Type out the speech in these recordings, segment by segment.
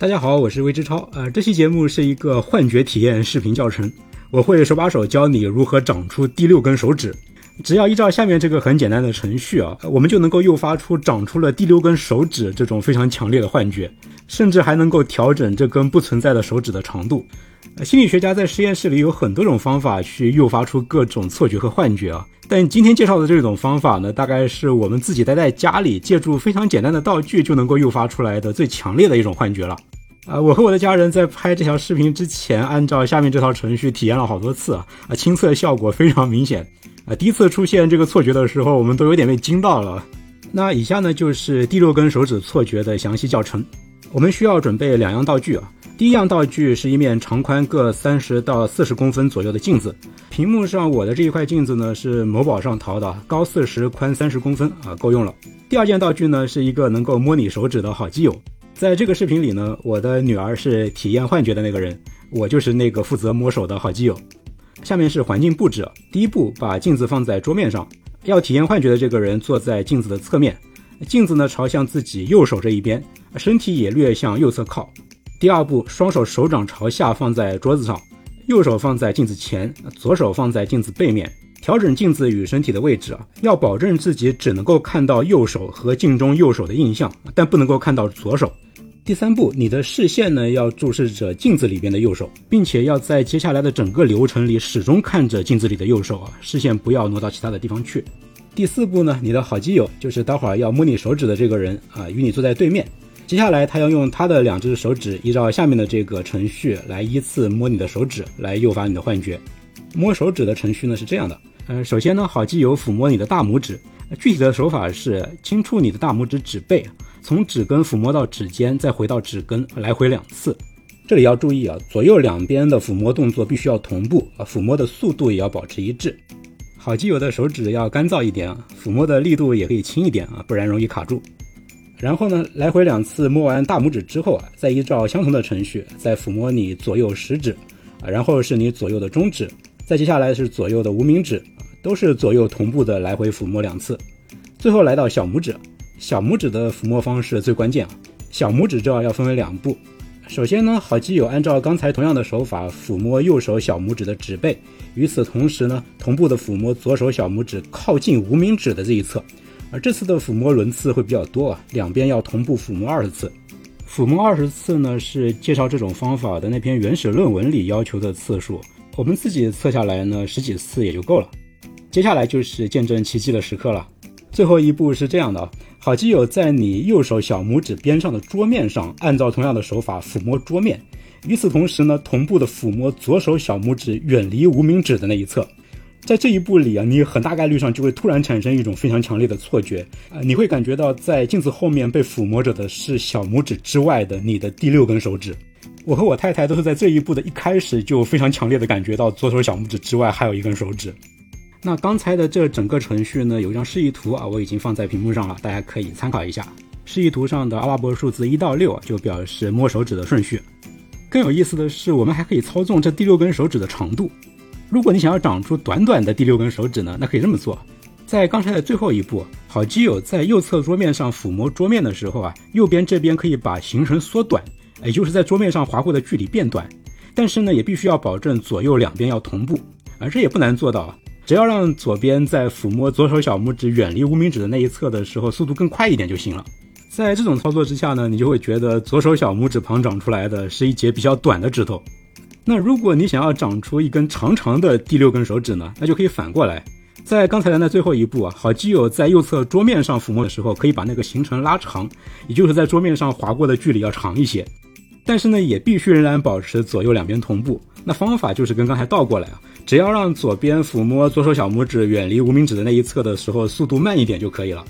大家好，我是魏之超。呃，这期节目是一个幻觉体验视频教程，我会手把手教你如何长出第六根手指。只要依照下面这个很简单的程序啊，我们就能够诱发出长出了第六根手指这种非常强烈的幻觉，甚至还能够调整这根不存在的手指的长度。心理学家在实验室里有很多种方法去诱发出各种错觉和幻觉啊，但今天介绍的这种方法呢，大概是我们自己待在家里，借助非常简单的道具就能够诱发出来的最强烈的一种幻觉了。啊，我和我的家人在拍这条视频之前，按照下面这套程序体验了好多次啊，啊，亲测效果非常明显。啊，第一次出现这个错觉的时候，我们都有点被惊到了。那以下呢，就是第六根手指错觉的详细教程。我们需要准备两样道具啊。第一样道具是一面长宽各三十到四十公分左右的镜子。屏幕上我的这一块镜子呢，是某宝上淘的，高四十，宽三十公分啊，够用了。第二件道具呢，是一个能够摸你手指的好基友。在这个视频里呢，我的女儿是体验幻觉的那个人，我就是那个负责摸手的好基友。下面是环境布置，第一步把镜子放在桌面上，要体验幻觉的这个人坐在镜子的侧面，镜子呢朝向自己右手这一边，身体也略向右侧靠。第二步，双手手掌朝下放在桌子上，右手放在镜子前，左手放在镜子背面，调整镜子与身体的位置啊，要保证自己只能够看到右手和镜中右手的印象，但不能够看到左手。第三步，你的视线呢要注视着镜子里边的右手，并且要在接下来的整个流程里始终看着镜子里的右手啊，视线不要挪到其他的地方去。第四步呢，你的好基友就是待会儿要摸你手指的这个人啊，与你坐在对面。接下来他要用他的两只手指依照下面的这个程序来依次摸你的手指，来诱发你的幻觉。摸手指的程序呢是这样的，呃，首先呢，好基友抚摸你的大拇指，具体的手法是轻触你的大拇指指背。从指根抚摸到指尖，再回到指根，来回两次。这里要注意啊，左右两边的抚摸动作必须要同步啊，抚摸的速度也要保持一致。好基友的手指要干燥一点啊，抚摸的力度也可以轻一点啊，不然容易卡住。然后呢，来回两次摸完大拇指之后啊，再依照相同的程序再抚摸你左右食指啊，然后是你左右的中指，再接下来是左右的无名指，都是左右同步的来回抚摸两次。最后来到小拇指。小拇指的抚摸方式最关键啊！小拇指这要分为两步。首先呢，好基友按照刚才同样的手法抚摸右手小拇指的指背，与此同时呢，同步的抚摸左手小拇指靠近无名指的这一侧。而这次的抚摸轮次会比较多啊，两边要同步抚摸二十次。抚摸二十次呢，是介绍这种方法的那篇原始论文里要求的次数。我们自己测下来呢，十几次也就够了。接下来就是见证奇迹的时刻了。最后一步是这样的啊。好基友在你右手小拇指边上的桌面上，按照同样的手法抚摸桌面，与此同时呢，同步的抚摸左手小拇指远离无名指的那一侧。在这一步里啊，你很大概率上就会突然产生一种非常强烈的错觉啊，你会感觉到在镜子后面被抚摸着的是小拇指之外的你的第六根手指。我和我太太都是在这一步的一开始就非常强烈的感觉到左手小拇指之外还有一根手指。那刚才的这整个程序呢，有一张示意图啊，我已经放在屏幕上了，大家可以参考一下。示意图上的阿拉伯数字一到六就表示摸手指的顺序。更有意思的是，我们还可以操纵这第六根手指的长度。如果你想要长出短短的第六根手指呢，那可以这么做：在刚才的最后一步，好基友在右侧桌面上抚摸桌面的时候啊，右边这边可以把行程缩短，也就是在桌面上划过的距离变短。但是呢，也必须要保证左右两边要同步，而这也不难做到。只要让左边在抚摸左手小拇指远离无名指的那一侧的时候，速度更快一点就行了。在这种操作之下呢，你就会觉得左手小拇指旁长出来的是一节比较短的指头。那如果你想要长出一根长长的第六根手指呢，那就可以反过来，在刚才的那最后一步啊，好基友在右侧桌面上抚摸的时候，可以把那个行程拉长，也就是在桌面上划过的距离要长一些。但是呢，也必须仍然保持左右两边同步。那方法就是跟刚才倒过来啊。只要让左边抚摸左手小拇指远离无名指的那一侧的时候，速度慢一点就可以了。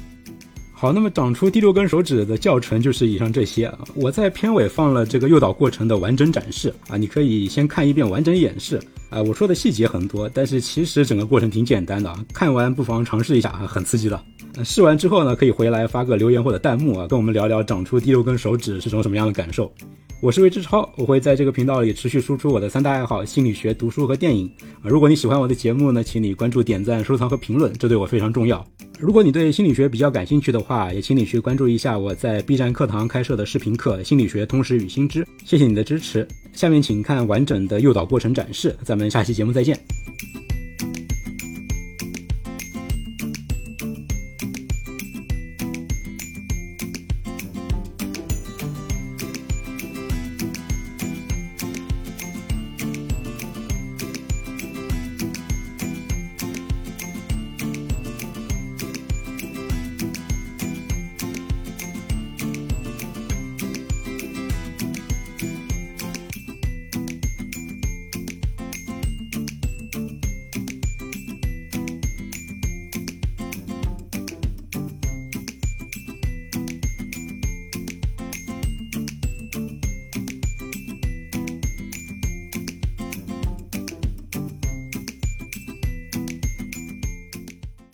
好，那么长出第六根手指的教程就是以上这些啊。我在片尾放了这个诱导过程的完整展示啊，你可以先看一遍完整演示啊。我说的细节很多，但是其实整个过程挺简单的啊。看完不妨尝试一下啊，很刺激的。试完之后呢，可以回来发个留言或者弹幕啊，跟我们聊聊长出第六根手指是种什么样的感受。我是魏志超，我会在这个频道里持续输出我的三大爱好：心理学、读书和电影。啊，如果你喜欢我的节目呢，请你关注、点赞、收藏和评论，这对我非常重要。如果你对心理学比较感兴趣的话，也请你去关注一下我在 B 站课堂开设的视频课《心理学通识与新知》。谢谢你的支持。下面请看完整的诱导过程展示。咱们下期节目再见。